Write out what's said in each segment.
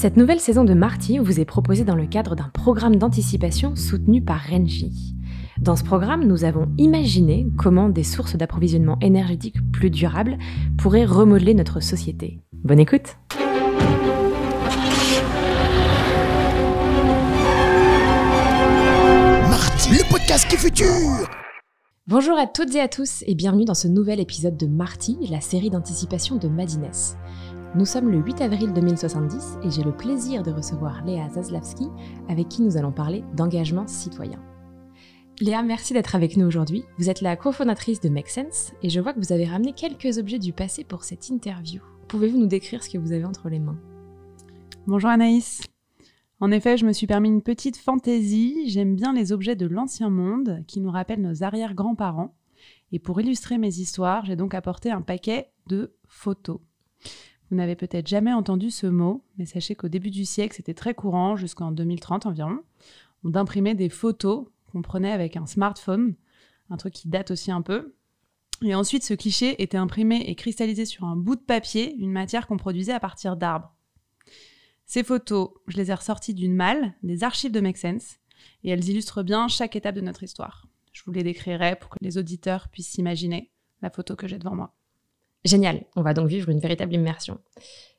Cette nouvelle saison de Marty vous est proposée dans le cadre d'un programme d'anticipation soutenu par Renji. Dans ce programme, nous avons imaginé comment des sources d'approvisionnement énergétique plus durables pourraient remodeler notre société. Bonne écoute Marty, le podcast qui est futur Bonjour à toutes et à tous et bienvenue dans ce nouvel épisode de Marty, la série d'anticipation de Madines. Nous sommes le 8 avril 2070 et j'ai le plaisir de recevoir Léa Zaslavski avec qui nous allons parler d'engagement citoyen. Léa, merci d'être avec nous aujourd'hui. Vous êtes la cofondatrice de Make Sense et je vois que vous avez ramené quelques objets du passé pour cette interview. Pouvez-vous nous décrire ce que vous avez entre les mains? Bonjour Anaïs. En effet, je me suis permis une petite fantaisie. J'aime bien les objets de l'ancien monde qui nous rappellent nos arrière-grands-parents. Et pour illustrer mes histoires, j'ai donc apporté un paquet de photos. Vous n'avez peut-être jamais entendu ce mot, mais sachez qu'au début du siècle, c'était très courant, jusqu'en 2030 environ, d'imprimer des photos qu'on prenait avec un smartphone, un truc qui date aussi un peu. Et ensuite, ce cliché était imprimé et cristallisé sur un bout de papier, une matière qu'on produisait à partir d'arbres. Ces photos, je les ai ressorties d'une malle, des archives de Make Sense, et elles illustrent bien chaque étape de notre histoire. Je vous les décrirai pour que les auditeurs puissent s'imaginer la photo que j'ai devant moi. Génial, on va donc vivre une véritable immersion.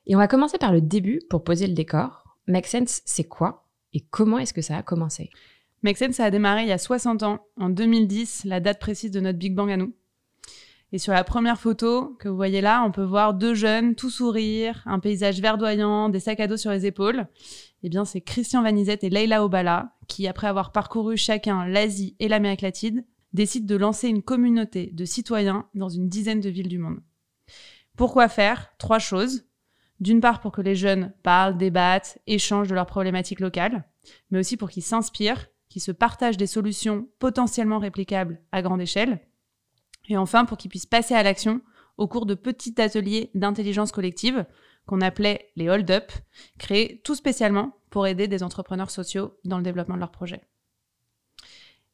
Et on va commencer par le début pour poser le décor. Make Sense, c'est quoi et comment est-ce que ça a commencé? Make Sense, ça a démarré il y a 60 ans, en 2010, la date précise de notre Big Bang à nous. Et sur la première photo que vous voyez là, on peut voir deux jeunes, tout sourire, un paysage verdoyant, des sacs à dos sur les épaules. Eh bien, c'est Christian Vanizette et Leila Obala qui, après avoir parcouru chacun l'Asie et l'Amérique latine, décident de lancer une communauté de citoyens dans une dizaine de villes du monde. Pourquoi faire Trois choses. D'une part, pour que les jeunes parlent, débattent, échangent de leurs problématiques locales, mais aussi pour qu'ils s'inspirent, qu'ils se partagent des solutions potentiellement réplicables à grande échelle, et enfin pour qu'ils puissent passer à l'action au cours de petits ateliers d'intelligence collective qu'on appelait les hold-up, créés tout spécialement pour aider des entrepreneurs sociaux dans le développement de leurs projets.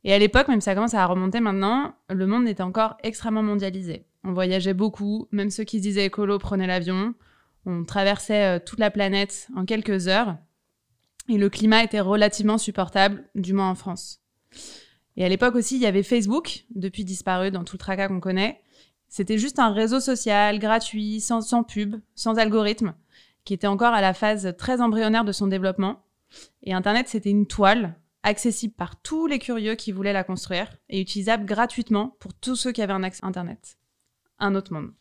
Et à l'époque, même si ça commence à remonter maintenant, le monde était encore extrêmement mondialisé. On voyageait beaucoup, même ceux qui se disaient écolo prenaient l'avion. On traversait euh, toute la planète en quelques heures. Et le climat était relativement supportable, du moins en France. Et à l'époque aussi, il y avait Facebook, depuis disparu dans tout le tracas qu'on connaît. C'était juste un réseau social gratuit, sans, sans pub, sans algorithme, qui était encore à la phase très embryonnaire de son développement. Et Internet, c'était une toile accessible par tous les curieux qui voulaient la construire et utilisable gratuitement pour tous ceux qui avaient un accès Internet un autre monde.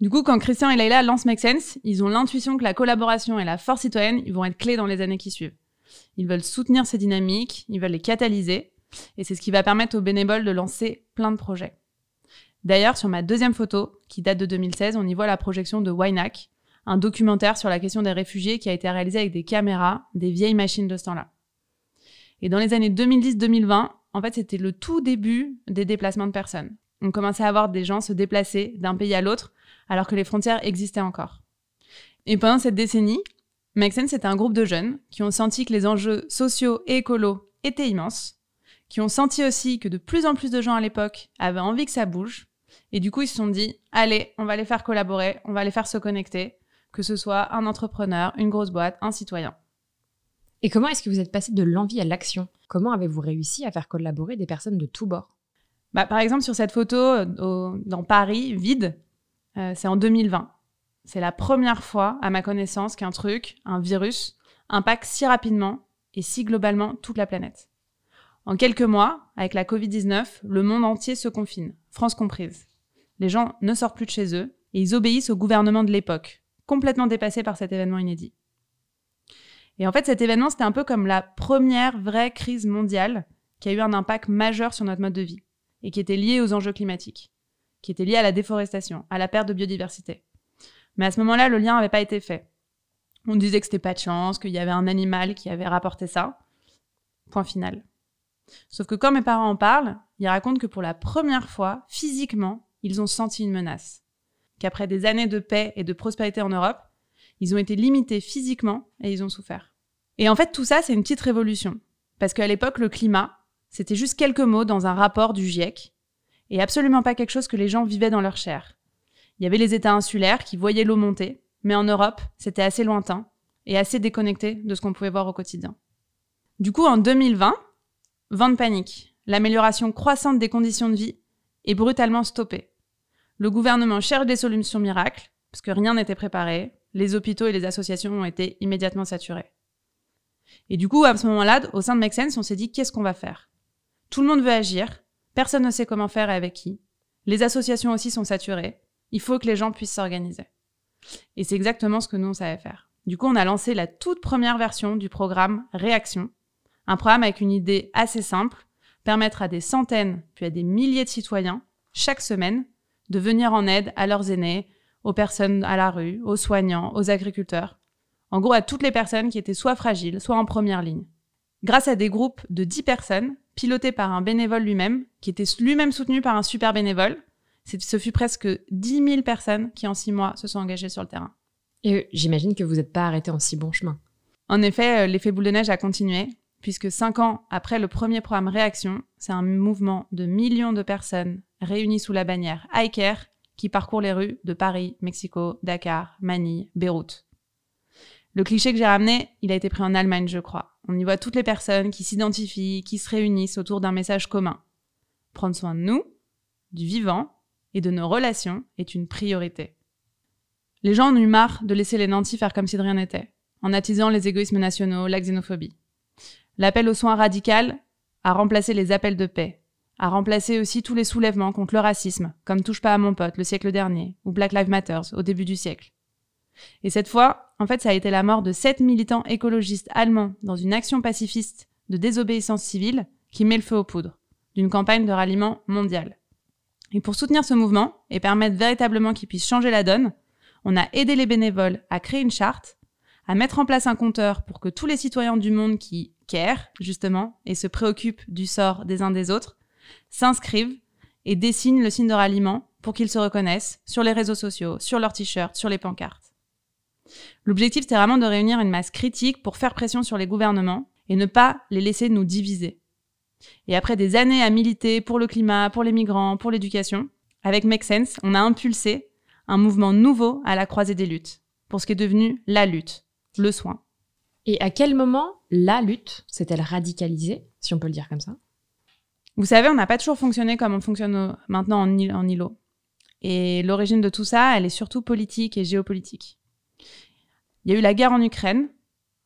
Du coup, quand Christian et Leila lancent Make Sense, ils ont l'intuition que la collaboration et la force citoyenne vont être clés dans les années qui suivent. Ils veulent soutenir ces dynamiques, ils veulent les catalyser, et c'est ce qui va permettre aux bénévoles de lancer plein de projets. D'ailleurs, sur ma deuxième photo, qui date de 2016, on y voit la projection de Wynack, un documentaire sur la question des réfugiés qui a été réalisé avec des caméras, des vieilles machines de ce temps-là. Et dans les années 2010-2020, en fait, c'était le tout début des déplacements de personnes on commençait à voir des gens se déplacer d'un pays à l'autre alors que les frontières existaient encore. Et pendant cette décennie, Sense c'était un groupe de jeunes qui ont senti que les enjeux sociaux et écolos étaient immenses, qui ont senti aussi que de plus en plus de gens à l'époque avaient envie que ça bouge, et du coup ils se sont dit, allez, on va les faire collaborer, on va les faire se connecter, que ce soit un entrepreneur, une grosse boîte, un citoyen. Et comment est-ce que vous êtes passé de l'envie à l'action? Comment avez-vous réussi à faire collaborer des personnes de tous bords? Bah, par exemple, sur cette photo euh, dans Paris, vide, euh, c'est en 2020. C'est la première fois, à ma connaissance, qu'un truc, un virus, impacte si rapidement et si globalement toute la planète. En quelques mois, avec la Covid-19, le monde entier se confine, France comprise. Les gens ne sortent plus de chez eux et ils obéissent au gouvernement de l'époque, complètement dépassé par cet événement inédit. Et en fait, cet événement, c'était un peu comme la première vraie crise mondiale qui a eu un impact majeur sur notre mode de vie et qui étaient liés aux enjeux climatiques, qui étaient liés à la déforestation, à la perte de biodiversité. Mais à ce moment-là, le lien n'avait pas été fait. On disait que c'était pas de chance, qu'il y avait un animal qui avait rapporté ça. Point final. Sauf que quand mes parents en parlent, ils racontent que pour la première fois, physiquement, ils ont senti une menace. Qu'après des années de paix et de prospérité en Europe, ils ont été limités physiquement et ils ont souffert. Et en fait, tout ça, c'est une petite révolution. Parce qu'à l'époque, le climat, c'était juste quelques mots dans un rapport du GIEC, et absolument pas quelque chose que les gens vivaient dans leur chair. Il y avait les États insulaires qui voyaient l'eau monter, mais en Europe, c'était assez lointain, et assez déconnectés de ce qu'on pouvait voir au quotidien. Du coup, en 2020, vent de panique, l'amélioration croissante des conditions de vie est brutalement stoppée. Le gouvernement cherche des solutions miracles, parce que rien n'était préparé, les hôpitaux et les associations ont été immédiatement saturés. Et du coup, à ce moment-là, au sein de Make on s'est dit qu'est-ce qu'on va faire? Tout le monde veut agir, personne ne sait comment faire et avec qui. Les associations aussi sont saturées. Il faut que les gens puissent s'organiser. Et c'est exactement ce que nous, on savait faire. Du coup, on a lancé la toute première version du programme Réaction, un programme avec une idée assez simple, permettre à des centaines, puis à des milliers de citoyens, chaque semaine, de venir en aide à leurs aînés, aux personnes à la rue, aux soignants, aux agriculteurs, en gros à toutes les personnes qui étaient soit fragiles, soit en première ligne. Grâce à des groupes de 10 personnes, pilotés par un bénévole lui-même, qui était lui-même soutenu par un super bénévole, ce fut presque 10 000 personnes qui en six mois se sont engagées sur le terrain. Et j'imagine que vous n'êtes pas arrêté en si bon chemin. En effet, euh, l'effet boule de neige a continué, puisque cinq ans après le premier programme Réaction, c'est un mouvement de millions de personnes réunies sous la bannière iCare qui parcourt les rues de Paris, Mexico, Dakar, Manille, Beyrouth. Le cliché que j'ai ramené, il a été pris en Allemagne, je crois. On y voit toutes les personnes qui s'identifient, qui se réunissent autour d'un message commun. Prendre soin de nous, du vivant et de nos relations est une priorité. Les gens ont eu marre de laisser les nantis faire comme si de rien n'était, en attisant les égoïsmes nationaux, la xénophobie. L'appel aux soins radical a remplacé les appels de paix, a remplacé aussi tous les soulèvements contre le racisme, comme Touche pas à mon pote le siècle dernier, ou Black Lives Matter au début du siècle. Et cette fois, en fait, ça a été la mort de sept militants écologistes allemands dans une action pacifiste de désobéissance civile qui met le feu aux poudres, d'une campagne de ralliement mondiale. Et pour soutenir ce mouvement et permettre véritablement qu'il puisse changer la donne, on a aidé les bénévoles à créer une charte, à mettre en place un compteur pour que tous les citoyens du monde qui care, justement, et se préoccupent du sort des uns des autres, s'inscrivent et dessinent le signe de ralliement pour qu'ils se reconnaissent sur les réseaux sociaux, sur leurs t-shirts, sur les pancartes. L'objectif, c'était vraiment de réunir une masse critique pour faire pression sur les gouvernements et ne pas les laisser nous diviser. Et après des années à militer pour le climat, pour les migrants, pour l'éducation, avec Make Sense, on a impulsé un mouvement nouveau à la croisée des luttes, pour ce qui est devenu la lutte, le soin. Et à quel moment la lutte s'est-elle radicalisée, si on peut le dire comme ça? Vous savez, on n'a pas toujours fonctionné comme on fonctionne maintenant en, en îlot. Et l'origine de tout ça, elle est surtout politique et géopolitique. Il y a eu la guerre en Ukraine,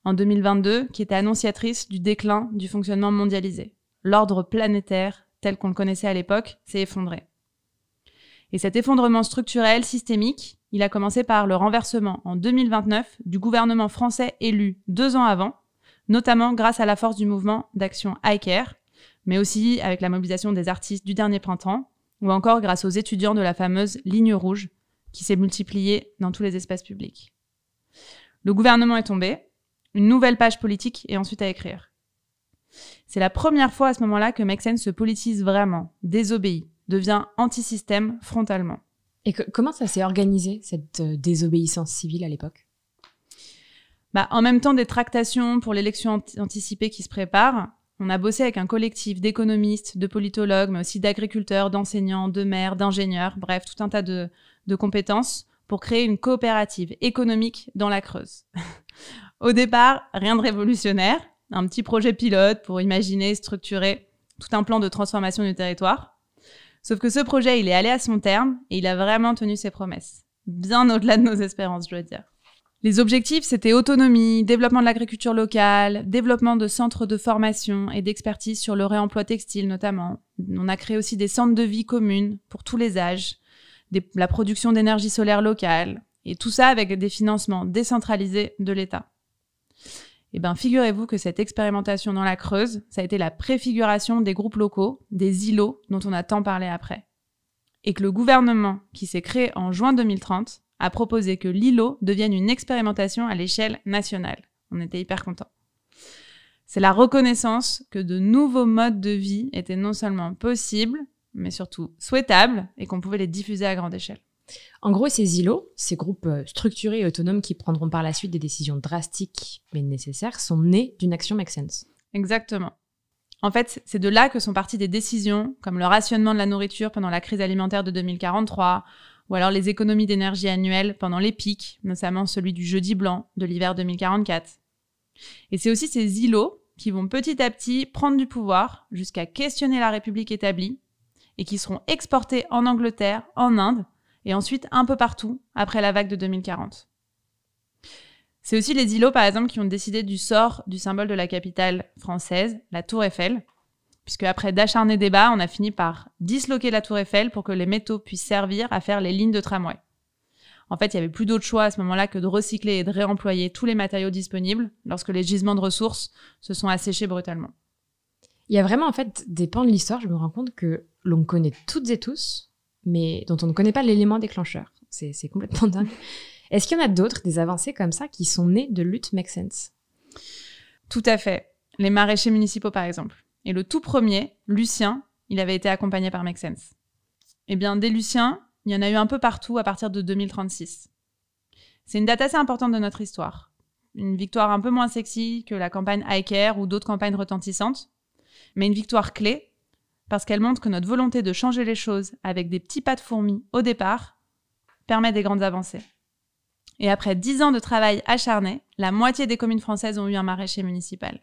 en 2022, qui était annonciatrice du déclin du fonctionnement mondialisé l'ordre planétaire tel qu'on le connaissait à l'époque s'est effondré. Et cet effondrement structurel, systémique, il a commencé par le renversement en 2029 du gouvernement français élu deux ans avant, notamment grâce à la force du mouvement d'action iCare, mais aussi avec la mobilisation des artistes du dernier printemps, ou encore grâce aux étudiants de la fameuse ligne rouge, qui s'est multipliée dans tous les espaces publics. Le gouvernement est tombé, une nouvelle page politique est ensuite à écrire. C'est la première fois à ce moment-là que Make se politise vraiment, désobéit, devient anti-système frontalement. Et comment ça s'est organisé, cette euh, désobéissance civile à l'époque? Bah, En même temps des tractations pour l'élection anticipée qui se prépare, on a bossé avec un collectif d'économistes, de politologues, mais aussi d'agriculteurs, d'enseignants, de maires, d'ingénieurs, bref, tout un tas de, de compétences pour créer une coopérative économique dans la Creuse. Au départ, rien de révolutionnaire, un petit projet pilote pour imaginer, structurer tout un plan de transformation du territoire. Sauf que ce projet, il est allé à son terme et il a vraiment tenu ses promesses. Bien au-delà de nos espérances, je dois dire. Les objectifs, c'était autonomie, développement de l'agriculture locale, développement de centres de formation et d'expertise sur le réemploi textile notamment. On a créé aussi des centres de vie communes pour tous les âges, la production d'énergie solaire locale, et tout ça avec des financements décentralisés de l'État. Eh bien, figurez-vous que cette expérimentation dans la Creuse, ça a été la préfiguration des groupes locaux, des îlots dont on a tant parlé après. Et que le gouvernement, qui s'est créé en juin 2030, a proposé que l'îlot devienne une expérimentation à l'échelle nationale. On était hyper contents. C'est la reconnaissance que de nouveaux modes de vie étaient non seulement possibles, mais surtout souhaitables et qu'on pouvait les diffuser à grande échelle. En gros, ces îlots, ces groupes euh, structurés et autonomes qui prendront par la suite des décisions drastiques mais nécessaires, sont nés d'une action Make Sense. Exactement. En fait, c'est de là que sont parties des décisions comme le rationnement de la nourriture pendant la crise alimentaire de 2043, ou alors les économies d'énergie annuelles pendant les pics, notamment celui du jeudi blanc de l'hiver 2044. Et c'est aussi ces îlots qui vont petit à petit prendre du pouvoir jusqu'à questionner la République établie et qui seront exportés en Angleterre, en Inde et ensuite un peu partout après la vague de 2040. C'est aussi les îlots, par exemple, qui ont décidé du sort du symbole de la capitale française, la Tour Eiffel, puisque après d'acharnés débats, on a fini par disloquer la Tour Eiffel pour que les métaux puissent servir à faire les lignes de tramway. En fait, il n'y avait plus d'autre choix à ce moment-là que de recycler et de réemployer tous les matériaux disponibles lorsque les gisements de ressources se sont asséchés brutalement. Il y a vraiment en fait des pans de l'histoire, je me rends compte que l'on connaît toutes et tous, mais dont on ne connaît pas l'élément déclencheur. C'est complètement dingue. Est-ce qu'il y en a d'autres, des avancées comme ça, qui sont nées de lutte Make Sense? Tout à fait. Les maraîchers municipaux, par exemple. Et le tout premier, Lucien, il avait été accompagné par Make Sense. Eh bien, des Luciens, il y en a eu un peu partout à partir de 2036. C'est une date assez importante de notre histoire. Une victoire un peu moins sexy que la campagne Care ou d'autres campagnes retentissantes, mais une victoire clé parce qu'elle montre que notre volonté de changer les choses avec des petits pas de fourmis au départ permet des grandes avancées. Et après dix ans de travail acharné, la moitié des communes françaises ont eu un maraîcher municipal.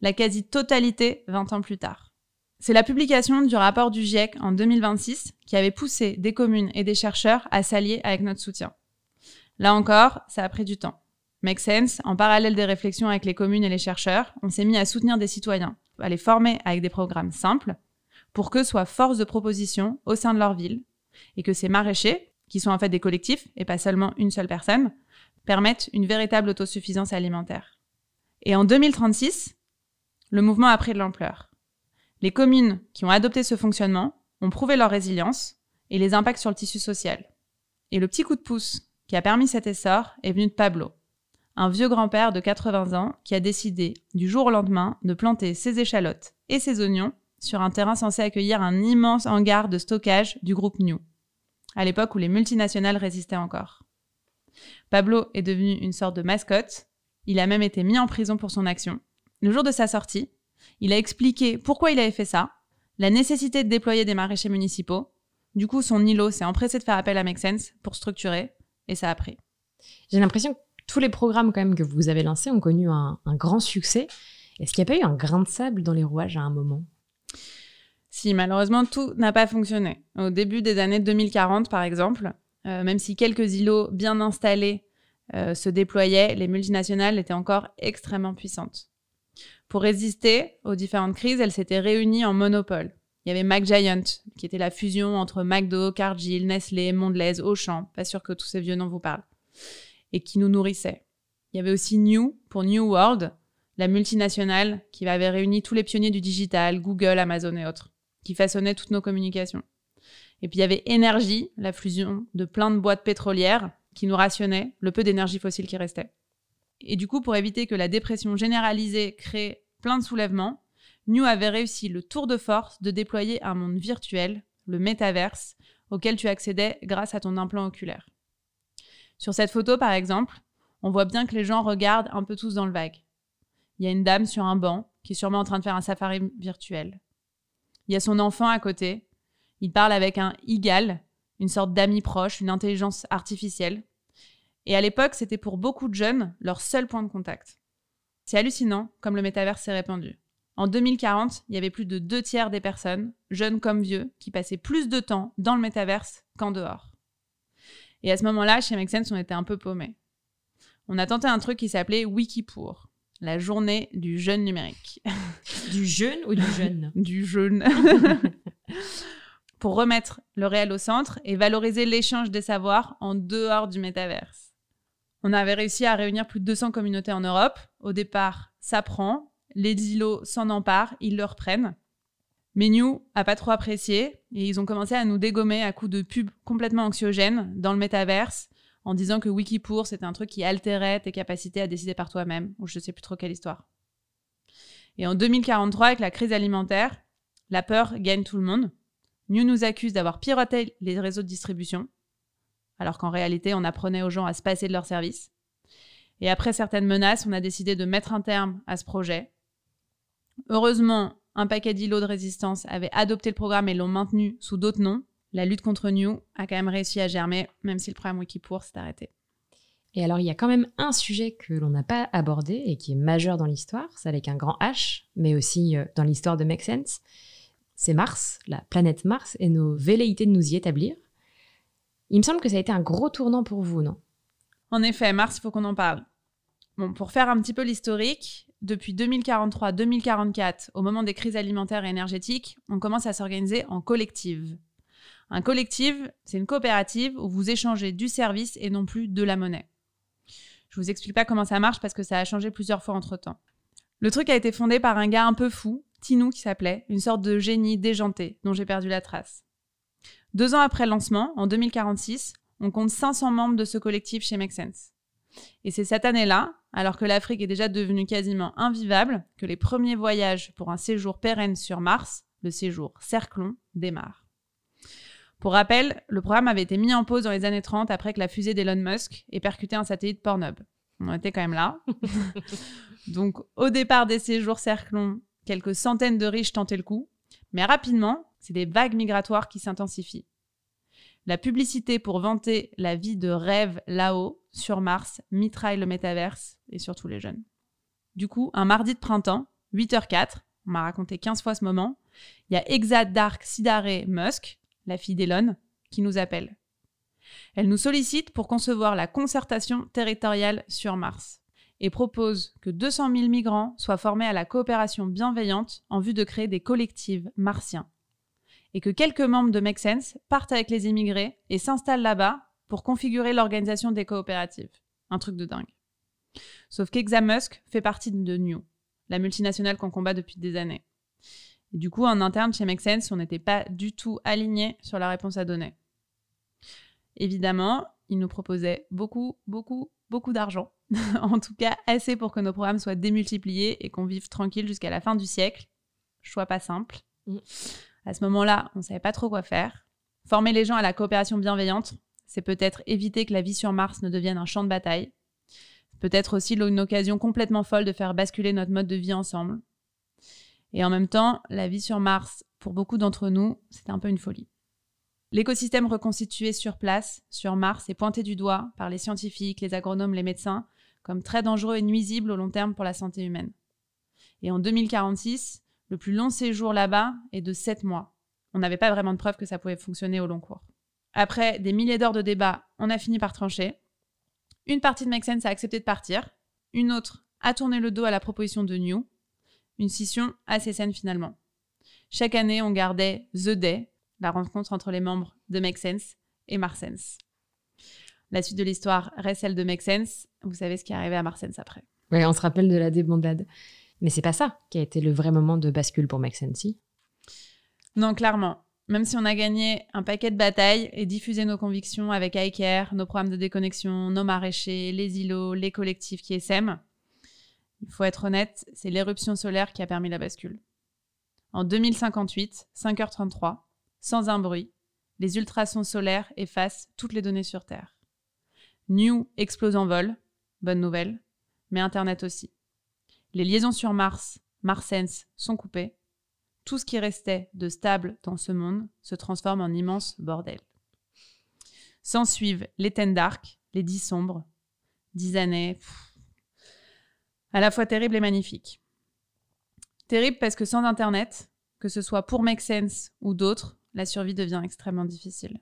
La quasi-totalité 20 ans plus tard. C'est la publication du rapport du GIEC en 2026 qui avait poussé des communes et des chercheurs à s'allier avec notre soutien. Là encore, ça a pris du temps. Make sense, en parallèle des réflexions avec les communes et les chercheurs, on s'est mis à soutenir des citoyens, à les former avec des programmes simples, pour qu'eux soient force de proposition au sein de leur ville, et que ces maraîchers, qui sont en fait des collectifs et pas seulement une seule personne, permettent une véritable autosuffisance alimentaire. Et en 2036, le mouvement a pris de l'ampleur. Les communes qui ont adopté ce fonctionnement ont prouvé leur résilience et les impacts sur le tissu social. Et le petit coup de pouce qui a permis cet essor est venu de Pablo, un vieux grand-père de 80 ans qui a décidé du jour au lendemain de planter ses échalotes et ses oignons sur un terrain censé accueillir un immense hangar de stockage du groupe New à l'époque où les multinationales résistaient encore. Pablo est devenu une sorte de mascotte, il a même été mis en prison pour son action. Le jour de sa sortie, il a expliqué pourquoi il avait fait ça, la nécessité de déployer des maraîchers municipaux. Du coup, son îlot s'est empressé de faire appel à Make Sense pour structurer, et ça a pris. J'ai l'impression que tous les programmes quand même que vous avez lancés ont connu un, un grand succès. Est-ce qu'il n'y a pas eu un grain de sable dans les rouages à un moment? Si malheureusement tout n'a pas fonctionné. Au début des années 2040, par exemple, euh, même si quelques îlots bien installés euh, se déployaient, les multinationales étaient encore extrêmement puissantes. Pour résister aux différentes crises, elles s'étaient réunies en monopole. Il y avait McGiant, qui était la fusion entre McDo, Cargill, Nestlé, Mondelez, Auchan, pas sûr que tous ces vieux noms vous parlent, et qui nous nourrissaient. Il y avait aussi New, pour New World, la multinationale qui avait réuni tous les pionniers du digital, Google, Amazon et autres qui façonnait toutes nos communications. Et puis il y avait énergie, la fusion de plein de boîtes pétrolières qui nous rationnaient le peu d'énergie fossile qui restait. Et du coup, pour éviter que la dépression généralisée crée plein de soulèvements, New avait réussi le tour de force de déployer un monde virtuel, le métaverse, auquel tu accédais grâce à ton implant oculaire. Sur cette photo, par exemple, on voit bien que les gens regardent un peu tous dans le vague. Il y a une dame sur un banc qui est sûrement en train de faire un safari virtuel. Il y a son enfant à côté. Il parle avec un égal, une sorte d'ami proche, une intelligence artificielle. Et à l'époque, c'était pour beaucoup de jeunes leur seul point de contact. C'est hallucinant comme le métavers s'est répandu. En 2040, il y avait plus de deux tiers des personnes, jeunes comme vieux, qui passaient plus de temps dans le métaverse qu'en dehors. Et à ce moment-là, chez Make Sense, on était un peu paumés. On a tenté un truc qui s'appelait Wikipour la journée du jeune numérique. Du jeune ou du jeune Du jeune. Pour remettre le réel au centre et valoriser l'échange des savoirs en dehors du métaverse. On avait réussi à réunir plus de 200 communautés en Europe. Au départ, ça prend. Les îlots s'en emparent, ils le reprennent. Mais New a pas trop apprécié et ils ont commencé à nous dégommer à coups de pubs complètement anxiogènes dans le métaverse en disant que Wikipour, c'était un truc qui altérait tes capacités à décider par toi-même, ou je ne sais plus trop quelle histoire. Et en 2043, avec la crise alimentaire, la peur gagne tout le monde. New nous accuse d'avoir piraté les réseaux de distribution, alors qu'en réalité, on apprenait aux gens à se passer de leurs services. Et après certaines menaces, on a décidé de mettre un terme à ce projet. Heureusement, un paquet d'îlots de résistance avait adopté le programme et l'ont maintenu sous d'autres noms, la lutte contre New a quand même réussi à germer, même si le programme Wikipour s'est arrêté. Et alors, il y a quand même un sujet que l'on n'a pas abordé et qui est majeur dans l'histoire, c'est avec un grand H, mais aussi euh, dans l'histoire de Make Sense. C'est Mars, la planète Mars, et nos velléités de nous y établir. Il me semble que ça a été un gros tournant pour vous, non? En effet, Mars, il faut qu'on en parle. Bon, pour faire un petit peu l'historique, depuis 2043-2044, au moment des crises alimentaires et énergétiques, on commence à s'organiser en collective. Un collectif, c'est une coopérative où vous échangez du service et non plus de la monnaie. Je vous explique pas comment ça marche parce que ça a changé plusieurs fois entre temps. Le truc a été fondé par un gars un peu fou, Tinou qui s'appelait, une sorte de génie déjanté dont j'ai perdu la trace. Deux ans après le lancement, en 2046, on compte 500 membres de ce collectif chez Make Sense. Et c'est cette année-là, alors que l'Afrique est déjà devenue quasiment invivable, que les premiers voyages pour un séjour pérenne sur Mars, le séjour Cerclon, démarrent. Pour rappel, le programme avait été mis en pause dans les années 30 après que la fusée d'Elon Musk ait percuté un satellite Pornhub. On était quand même là. Donc, au départ des séjours Cerclon, quelques centaines de riches tentaient le coup, mais rapidement, c'est des vagues migratoires qui s'intensifient. La publicité pour vanter la vie de rêve là-haut, sur Mars, mitraille le métaverse et surtout les jeunes. Du coup, un mardi de printemps, 8h04, on m'a raconté 15 fois ce moment, il y a Exa Dark Sidare Musk, la fille d'Elon, qui nous appelle. Elle nous sollicite pour concevoir la concertation territoriale sur Mars et propose que 200 000 migrants soient formés à la coopération bienveillante en vue de créer des collectifs martiens. Et que quelques membres de Make Sense partent avec les immigrés et s'installent là-bas pour configurer l'organisation des coopératives. Un truc de dingue. Sauf qu'Examusk fait partie de New, la multinationale qu'on combat depuis des années. Et du coup, en interne, chez Make Sense, on n'était pas du tout aligné sur la réponse à donner. Évidemment, ils nous proposaient beaucoup, beaucoup, beaucoup d'argent. en tout cas, assez pour que nos programmes soient démultipliés et qu'on vive tranquille jusqu'à la fin du siècle. Choix pas simple. Mm. À ce moment-là, on ne savait pas trop quoi faire. Former les gens à la coopération bienveillante, c'est peut-être éviter que la vie sur Mars ne devienne un champ de bataille. Peut-être aussi une occasion complètement folle de faire basculer notre mode de vie ensemble. Et en même temps, la vie sur Mars, pour beaucoup d'entre nous, c'était un peu une folie. L'écosystème reconstitué sur place, sur Mars, est pointé du doigt par les scientifiques, les agronomes, les médecins, comme très dangereux et nuisible au long terme pour la santé humaine. Et en 2046, le plus long séjour là-bas est de 7 mois. On n'avait pas vraiment de preuve que ça pouvait fonctionner au long cours. Après des milliers d'heures de débat, on a fini par trancher. Une partie de Make a accepté de partir, une autre a tourné le dos à la proposition de New, une scission assez saine finalement. Chaque année, on gardait The Day, la rencontre entre les membres de Make Sense et Marsens. La suite de l'histoire reste celle de Make Sense. Vous savez ce qui est arrivé à Marsens après. Oui, on se rappelle de la débandade. Mais c'est pas ça qui a été le vrai moment de bascule pour Make Sense, si? Non, clairement. Même si on a gagné un paquet de batailles et diffusé nos convictions avec iCare, nos programmes de déconnexion, nos maraîchers, les îlots, les collectifs qui essaiment, il faut être honnête, c'est l'éruption solaire qui a permis la bascule. En 2058, 5h33, sans un bruit, les ultrasons solaires effacent toutes les données sur Terre. New explose en vol, bonne nouvelle, mais Internet aussi. Les liaisons sur Mars, Marsens, sont coupées. Tout ce qui restait de stable dans ce monde se transforme en immense bordel. S'en suivent les Dark, les dix sombres, dix années, à la fois terrible et magnifique. Terrible parce que sans Internet, que ce soit pour Make Sense ou d'autres, la survie devient extrêmement difficile.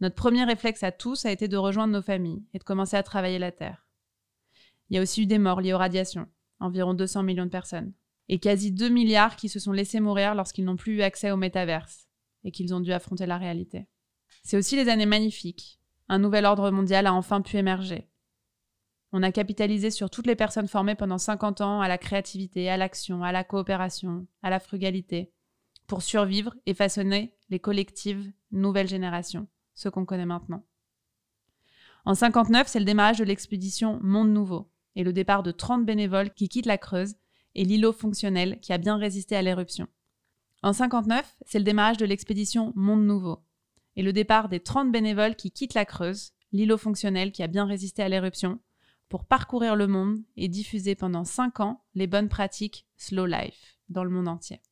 Notre premier réflexe à tous a été de rejoindre nos familles et de commencer à travailler la Terre. Il y a aussi eu des morts liées aux radiations, environ 200 millions de personnes, et quasi 2 milliards qui se sont laissés mourir lorsqu'ils n'ont plus eu accès au métaverse et qu'ils ont dû affronter la réalité. C'est aussi les années magnifiques. Un nouvel ordre mondial a enfin pu émerger, on a capitalisé sur toutes les personnes formées pendant 50 ans à la créativité, à l'action, à la coopération, à la frugalité, pour survivre et façonner les collectives nouvelle génération, ce qu'on connaît maintenant. En 59, c'est le démarrage de l'expédition Monde Nouveau et le départ de 30 bénévoles qui quittent la Creuse et l'îlot fonctionnel qui a bien résisté à l'éruption. En 59, c'est le démarrage de l'expédition Monde Nouveau et le départ des 30 bénévoles qui quittent la Creuse, l'îlot fonctionnel qui a bien résisté à l'éruption, pour parcourir le monde et diffuser pendant 5 ans les bonnes pratiques Slow Life dans le monde entier.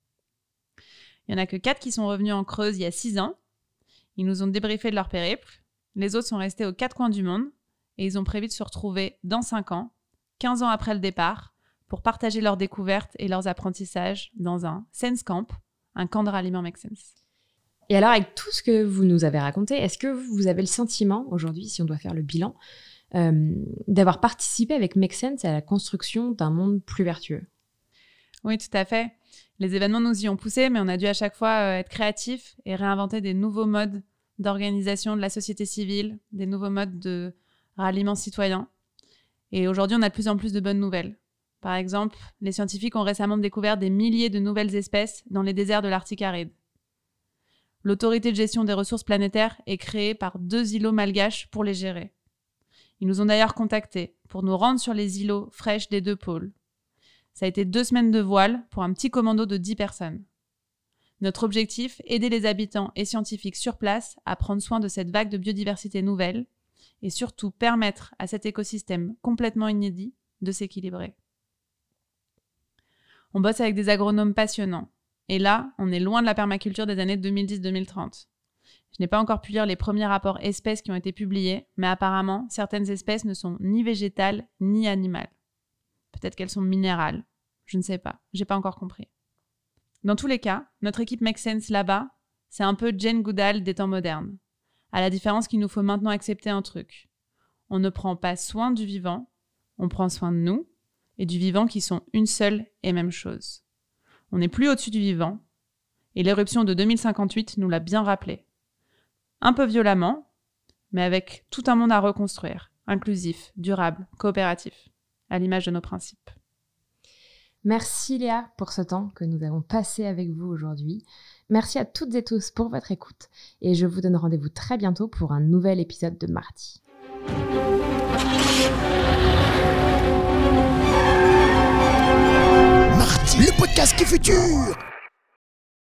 Il n'y en a que 4 qui sont revenus en Creuse il y a 6 ans, Ils nous ont débriefé de leur périple. Les autres sont restés aux quatre coins du monde et ils ont prévu de se retrouver dans 5 ans, 15 ans après le départ, pour partager leurs découvertes et leurs apprentissages dans un Sense Camp, un camp de ralliement Make Sense. Et alors, avec tout ce que vous nous avez raconté, est-ce que vous avez le sentiment, aujourd'hui, si on doit faire le bilan, euh, d'avoir participé avec Make Sense à la construction d'un monde plus vertueux Oui, tout à fait. Les événements nous y ont poussé, mais on a dû à chaque fois euh, être créatifs et réinventer des nouveaux modes d'organisation de la société civile, des nouveaux modes de ralliement citoyen. Et aujourd'hui, on a de plus en plus de bonnes nouvelles. Par exemple, les scientifiques ont récemment découvert des milliers de nouvelles espèces dans les déserts de l'Arctique aride. L'autorité de gestion des ressources planétaires est créée par deux îlots malgaches pour les gérer. Ils nous ont d'ailleurs contactés pour nous rendre sur les îlots fraîches des deux pôles. Ça a été deux semaines de voile pour un petit commando de 10 personnes. Notre objectif, aider les habitants et scientifiques sur place à prendre soin de cette vague de biodiversité nouvelle et surtout permettre à cet écosystème complètement inédit de s'équilibrer. On bosse avec des agronomes passionnants. Et là, on est loin de la permaculture des années 2010-2030. Je n'ai pas encore pu lire les premiers rapports espèces qui ont été publiés, mais apparemment, certaines espèces ne sont ni végétales ni animales. Peut-être qu'elles sont minérales. Je ne sais pas. J'ai pas encore compris. Dans tous les cas, notre équipe Make Sense là-bas, c'est un peu Jane Goodall des temps modernes. À la différence qu'il nous faut maintenant accepter un truc. On ne prend pas soin du vivant, on prend soin de nous et du vivant qui sont une seule et même chose. On n'est plus au-dessus du vivant, et l'éruption de 2058 nous l'a bien rappelé. Un peu violemment, mais avec tout un monde à reconstruire, inclusif, durable, coopératif, à l'image de nos principes. Merci Léa pour ce temps que nous avons passé avec vous aujourd'hui. Merci à toutes et tous pour votre écoute et je vous donne rendez-vous très bientôt pour un nouvel épisode de Marty. Marty, le podcast qui est futur